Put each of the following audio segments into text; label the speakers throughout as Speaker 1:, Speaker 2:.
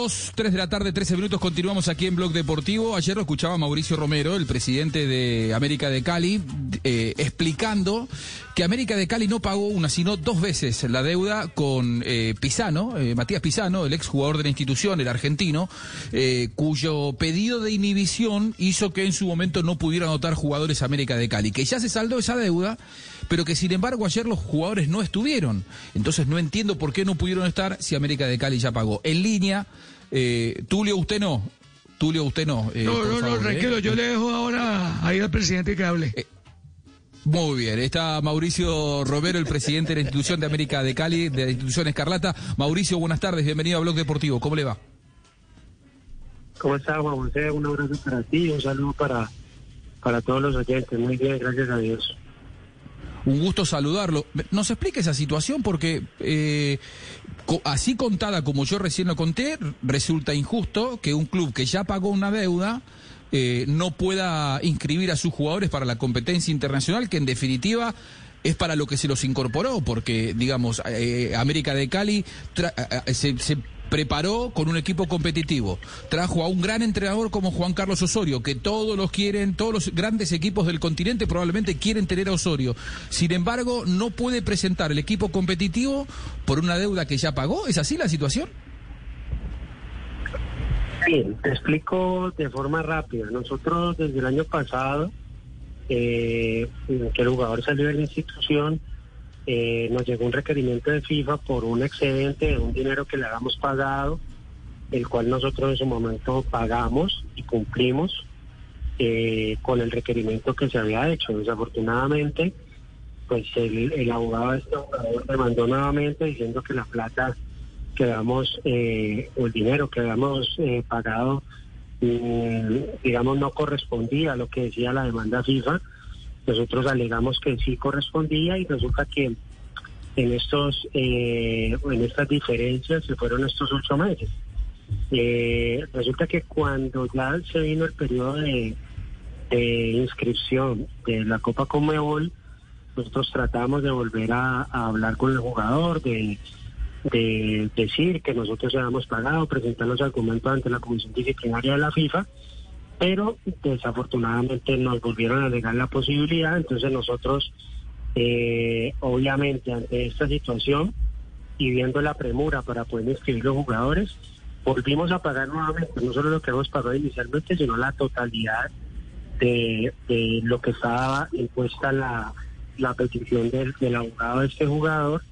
Speaker 1: 2, 3 de la tarde, 13 minutos, continuamos aquí en Blog Deportivo. Ayer lo escuchaba Mauricio Romero, el presidente de América de Cali, eh, explicando que América de Cali no pagó una, sino dos veces la deuda con eh, Pisano, eh, Matías Pisano, el exjugador de la institución, el argentino, eh, cuyo pedido de inhibición hizo que en su momento no pudiera anotar jugadores América de Cali, que ya se saldó esa deuda, pero que sin embargo ayer los jugadores no estuvieron. Entonces no entiendo por qué no pudieron estar si América de Cali ya pagó. En línea, eh, Tulio, usted no. Tulio, usted no. eh,
Speaker 2: No, no, no,
Speaker 1: favor, ¿eh?
Speaker 2: tranquilo, yo le dejo ahora ahí al presidente que hable.
Speaker 1: Muy bien, está Mauricio Romero, el presidente de la institución de América de Cali, de la institución Escarlata. Mauricio, buenas tardes, bienvenido a Blog Deportivo, ¿cómo le va?
Speaker 3: ¿Cómo está, Juan José? Un abrazo para ti y un saludo para, para todos los oyentes. Muy bien, gracias a Dios.
Speaker 1: Un gusto saludarlo. ¿Nos explica esa situación? Porque eh, así contada como yo recién lo conté, resulta injusto que un club que ya pagó una deuda eh, no pueda inscribir a sus jugadores para la competencia internacional, que en definitiva es para lo que se los incorporó, porque, digamos, eh, América de Cali tra- eh, eh, se, se preparó con un equipo competitivo, trajo a un gran entrenador como Juan Carlos Osorio, que todos los quieren, todos los grandes equipos del continente probablemente quieren tener a Osorio. Sin embargo, no puede presentar el equipo competitivo por una deuda que ya pagó. ¿Es así la situación?
Speaker 3: Bien, te explico de forma rápida. Nosotros desde el año pasado, eh, que el jugador salió de la institución, eh, nos llegó un requerimiento de FIFA por un excedente de un dinero que le habíamos pagado, el cual nosotros en su momento pagamos y cumplimos eh, con el requerimiento que se había hecho. Desafortunadamente, pues el, abogado este demandó nuevamente diciendo que la plata que habíamos, eh, o el dinero que habíamos eh, pagado, mm, digamos, no correspondía a lo que decía la demanda FIFA. Nosotros alegamos que sí correspondía y resulta que en estos eh, en estas diferencias se fueron estos ocho meses. Eh, resulta que cuando ya se vino el periodo de, inscripción de la Copa Conmebol, nosotros tratamos de volver a, a hablar con el jugador, de, de decir que nosotros habíamos pagado, presentar los argumentos ante la Comisión Disciplinaria de la FIFA, pero desafortunadamente nos volvieron a negar la posibilidad, entonces nosotros, eh, obviamente, ante esta situación y viendo la premura para poder inscribir los jugadores, volvimos a pagar nuevamente, no solo lo que hemos pagado inicialmente, sino la totalidad de, lo que estaba impuesta la, la petición del, del abogado de este jugador.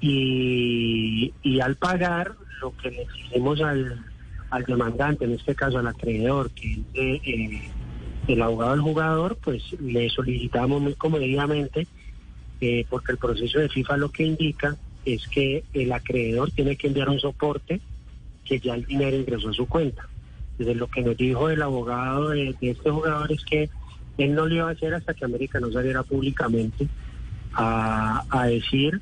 Speaker 3: Y, y al pagar lo que le exigimos al, al demandante, en este caso al acreedor, que es de, eh, el abogado del jugador, pues le solicitamos muy comedidamente, eh, porque el proceso de FIFA lo que indica es que el acreedor tiene que enviar un soporte que ya el dinero ingresó a su cuenta. Desde lo que nos dijo el abogado de, de este jugador es que él no lo iba a hacer hasta que América no saliera públicamente a, a decir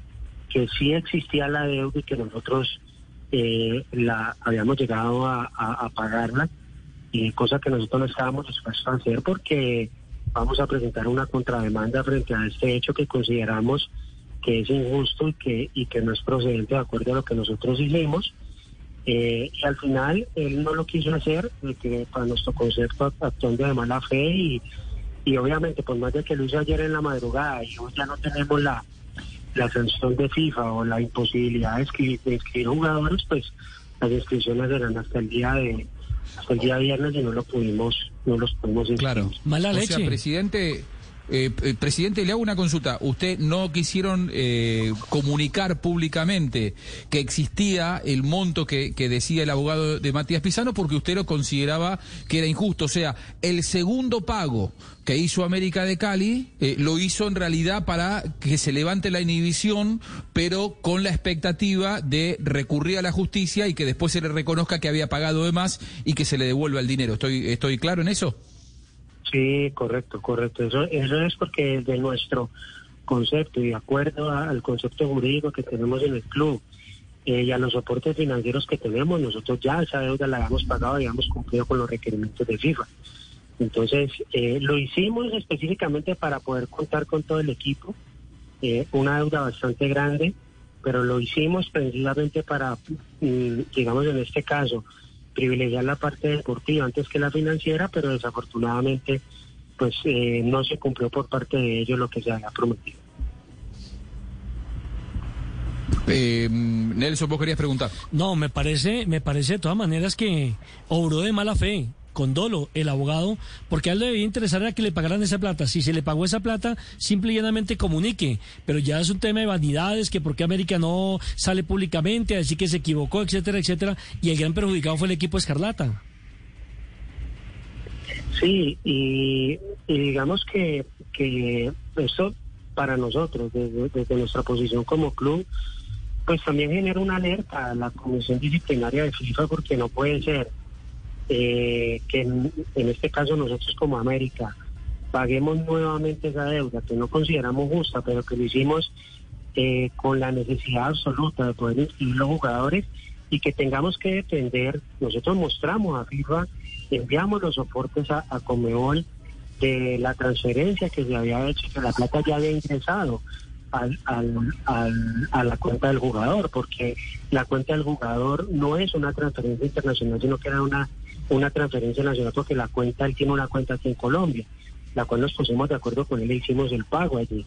Speaker 3: que sí existía la deuda y que nosotros eh, la habíamos llegado a, a- a pagarla, y cosa que nosotros no estábamos dispuestos a hacer porque vamos a presentar una contrademanda frente a este hecho que consideramos que es injusto y que, y que no es procedente de acuerdo a lo que nosotros hicimos. Eh, y al final él no lo quiso hacer, que para nuestro concepto actuando de mala fe y, y obviamente por más de que lo hizo ayer en la madrugada y hoy ya no tenemos la, la sanción de FIFA o la imposibilidad de inscribir, de jugadores, pues las inscripciones eran hasta el día de hasta el día viernes y no lo pudimos no los pudimos inscribir.
Speaker 1: Claro.
Speaker 4: Mala
Speaker 1: o
Speaker 4: leche.
Speaker 1: sea, presidente, Eh, eh, presidente, le hago una consulta. Usted no quisieron eh, comunicar públicamente que existía el monto que, decía el abogado de Matías Pisano porque usted lo consideraba que era injusto. O sea, el segundo pago que hizo América de Cali eh, lo hizo en realidad para que se levante la inhibición, pero con la expectativa de recurrir a la justicia y que después se le reconozca que había pagado de más y que se le devuelva el dinero. ¿Estoy, estoy claro en eso?
Speaker 3: Sí, correcto, correcto. Eso, eso es porque de nuestro concepto y de acuerdo a- al concepto jurídico que tenemos en el club eh, y a los soportes financieros que tenemos, nosotros ya esa deuda la habíamos pagado y habíamos cumplido con los requerimientos de FIFA. Entonces, eh, lo hicimos específicamente para poder contar con todo el equipo, eh, una deuda bastante grande, pero lo hicimos precisamente para, mm, digamos en este caso, privilegiar la parte deportiva antes que la financiera, pero desafortunadamente pues eh, no se cumplió por parte de ellos lo que se había prometido.
Speaker 1: Eh, Nelson, vos querías preguntar.
Speaker 4: No, me parece, me parece de todas maneras que obró de mala fe con dolo el abogado, porque a él le debía interesar era que le pagaran esa plata. Si se le pagó esa plata, simple y llanamente comunique. Pero ya es un tema de vanidades, que por qué América no sale públicamente a decir que se equivocó, etcétera, etcétera. Y el gran perjudicado fue el equipo Escarlata.
Speaker 3: Sí, y, digamos que, que eso para nosotros, desde, desde nuestra posición como club, pues también genera una alerta a la Comisión Disciplinaria de FIFA porque no puede ser eh, que en, este caso nosotros como América paguemos nuevamente esa deuda que no consideramos justa, pero que lo hicimos eh, con la necesidad absoluta de poder inscribir los jugadores y que tengamos que depender, nosotros mostramos a FIFA, enviamos los soportes a, a Comebol de la transferencia que se había hecho, que la plata ya había ingresado al, al- a la cuenta del jugador, porque la cuenta del jugador no es una transferencia internacional, sino que era una, una transferencia nacional, porque la cuenta, él tiene una cuenta aquí en Colombia, la cual nos pusimos de acuerdo con él e hicimos el pago allí.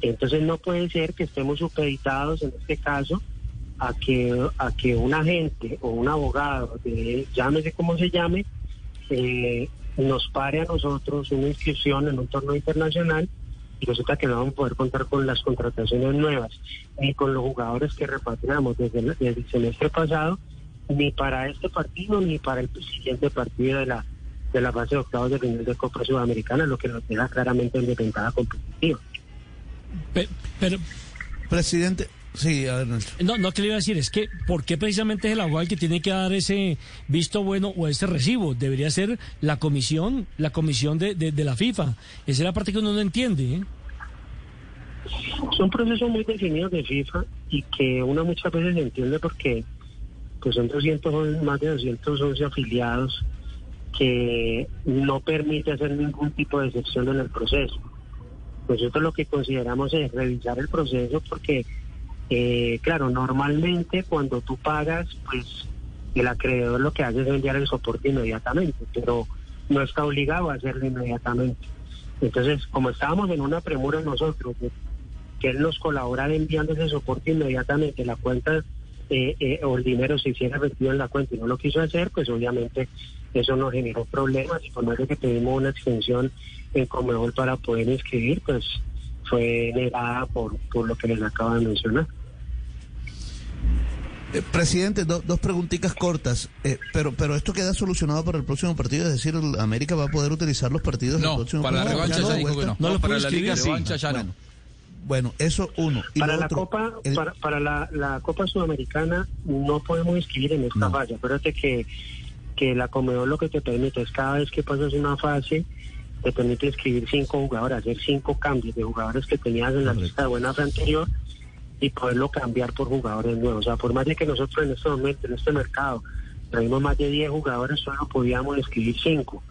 Speaker 3: Entonces no puede ser que estemos supeditados en este caso a que a que un agente o un abogado, de, llámese como se llame, eh, nos pare a nosotros una inscripción en un torneo internacional y resulta que no vamos a poder contar con las contrataciones nuevas, ni con los jugadores que repatriamos desde el, desde el semestre pasado, ni para este partido, ni para el siguiente partido de la de la fase de octavos de final de Copa Sudamericana, lo que nos deja claramente en desventaja competitiva.
Speaker 4: Pe- Pero,
Speaker 5: Presidente, sí, a ver, Nelson.
Speaker 4: no, no, que le iba a decir, es que, ¿por qué precisamente es el abogado el que tiene que dar ese visto bueno o ese recibo? Debería ser la comisión, la comisión de, de, de la FIFA. Esa es la parte que uno no entiende, ¿eh?
Speaker 3: Son procesos muy definidos de FIFA y que uno muchas veces entiende porque pues son 200, más de 211 afiliados que no permite hacer ningún tipo de excepción en el proceso. Nosotros lo que consideramos es revisar el proceso porque, eh, claro, normalmente cuando tú pagas, pues el acreedor lo que hace es enviar el soporte inmediatamente, pero no está obligado a hacerlo inmediatamente. Entonces, como estábamos en una premura nosotros, que él nos colaborara enviando ese soporte inmediatamente, la cuenta eh, eh, o el dinero se hiciera vertido en la cuenta y no lo quiso hacer, pues obviamente eso nos generó problemas y por más de que pedimos una extensión en Comebol para poder inscribir, pues fue negada por, por lo que les acabo de mencionar.
Speaker 5: Eh, presidente, do- dos preguntitas cortas, eh, pero pero esto queda solucionado para el próximo partido, es decir, América va a poder utilizar los partidos del
Speaker 1: No,
Speaker 5: próximo
Speaker 1: para la revancha
Speaker 5: ¿Ya
Speaker 1: dijo que no.
Speaker 4: No
Speaker 1: para la liga revancha ya no.
Speaker 5: Bueno, eso uno. Y
Speaker 3: para la
Speaker 5: otro,
Speaker 3: Copa
Speaker 5: el-
Speaker 3: para, para la, la Copa Sudamericana no podemos inscribir en esta
Speaker 5: No.
Speaker 3: fase. Acuérdate que, que la Comedor lo que te permite es cada vez que pasas una fase te permite inscribir cinco jugadores, hacer cinco cambios de jugadores que tenías en la
Speaker 5: Correcto.
Speaker 3: lista de buena fe anterior y poderlo cambiar por jugadores nuevos. O sea, por más de que nosotros en este momento, en este mercado, traemos más de 10 jugadores, solo podíamos inscribir cinco.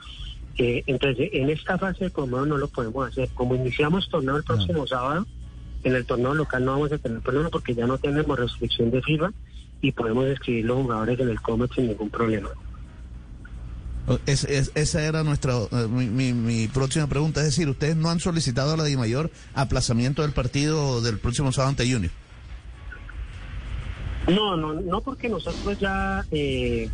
Speaker 3: Eh, entonces, en esta fase de Comedor no lo podemos hacer. Como iniciamos torneo el próximo sábado, en el torneo local no vamos a tener problema porque ya no tenemos restricción de FIFA y podemos escribir los jugadores en el Comet sin ningún problema.
Speaker 5: es- es- esa era nuestra eh, mi, mi- mi próxima pregunta, es decir, ustedes no han solicitado a la DIMAYOR aplazamiento del partido del próximo sábado ante Junior.
Speaker 3: No, no, no porque nosotros ya, eh,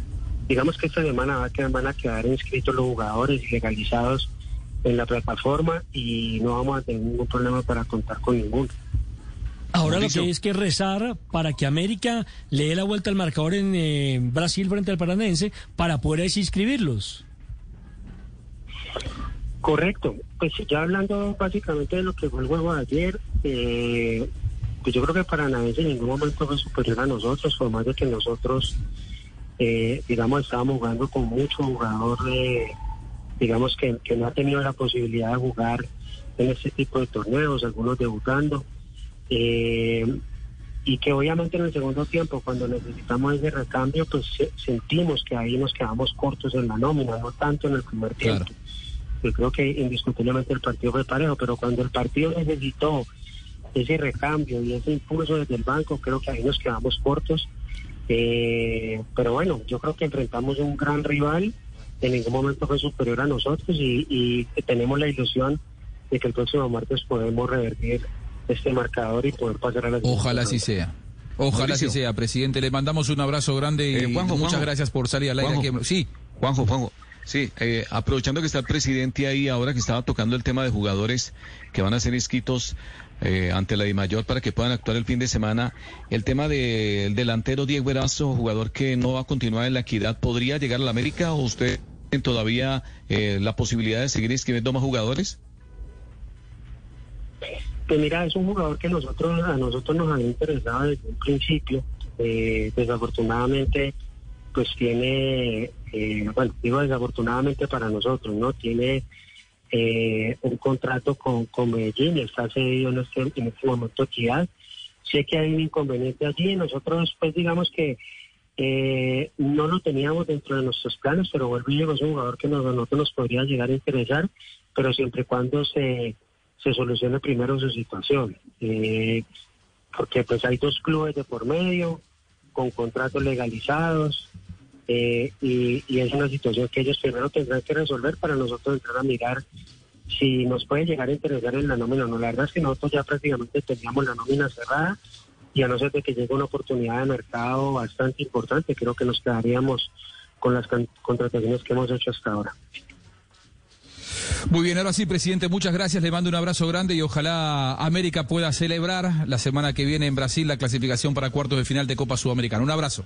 Speaker 3: digamos que esta semana va a quedar- van a quedar inscritos los jugadores legalizados en la plataforma y no vamos a tener ningún problema para contar con ninguno.
Speaker 4: Ahora lo que hay es que rezar para que América le dé la vuelta al marcador en eh, Brasil frente al Paranense para poder así inscribirlos.
Speaker 3: Correcto. Pues ya hablando básicamente de lo que fue el juego de ayer, eh, pues yo creo que Paranaense en ningún momento fue superior a nosotros, por más de que nosotros, eh, digamos, estábamos jugando con mucho jugador, eh, digamos, que, que no ha tenido la posibilidad de jugar en este tipo de torneos, algunos debutando. Eh, y que obviamente en el segundo tiempo, cuando necesitamos ese recambio, pues se- sentimos que ahí nos quedamos cortos en la nómina, no tanto en el primer tiempo. Yo creo que indiscutiblemente el partido fue parejo, pero cuando el partido necesitó ese recambio y ese impulso desde el banco, creo que ahí nos quedamos cortos. Eh, pero bueno, yo creo que enfrentamos un gran rival, en ningún momento fue superior a nosotros y, y tenemos la ilusión de que el próximo martes podemos revertir este marcador y poder pasar a la
Speaker 1: Ojalá así sea. Ojalá así sea, presidente. Le mandamos un abrazo grande y
Speaker 6: Eh, Juanjo,
Speaker 1: muchas
Speaker 6: Juanjo.
Speaker 1: gracias por salir al aire.
Speaker 6: Juanjo.
Speaker 1: aquí. Sí,
Speaker 6: Juanjo, Juanjo. Sí, eh, aprovechando que está el presidente ahí, ahora que estaba tocando el tema de jugadores que van a ser inscritos eh, ante la DIMAYOR para que puedan actuar el fin de semana, el tema del delantero Diego Erazo, jugador que no va a continuar en la equidad, ¿podría llegar a la América o usted tiene todavía eh, la posibilidad de seguir inscribiendo más jugadores?
Speaker 3: Pues mira, es un jugador que nosotros a nosotros nos había interesado desde un principio. Eh, desafortunadamente, pues tiene, eh, bueno, digo desafortunadamente para nosotros, ¿no? Tiene eh, un contrato con, con Medellín, está cedido en este, en este momento. Sé que hay un inconveniente allí, nosotros pues digamos que eh, no lo teníamos dentro de nuestros planes, pero vuelvo es un jugador que nos, nosotros nos podría llegar a interesar, pero siempre y cuando se, se solucione primero su situación. Eh, porque pues hay dos clubes de por medio, con contratos legalizados, eh, y, es una situación que ellos primero tendrán que resolver para nosotros entrar a mirar si nos puede llegar a interesar en la nómina o no. La verdad es que nosotros ya prácticamente teníamos la nómina cerrada y a no ser de que llegue una oportunidad de mercado bastante importante, creo que nos quedaríamos con las contrataciones que hemos hecho hasta ahora.
Speaker 1: Muy bien, ahora sí, presidente, muchas gracias. Le mando un abrazo grande y ojalá América pueda celebrar la semana que viene en Brasil la clasificación para cuartos de final de Copa Sudamericana. Un abrazo.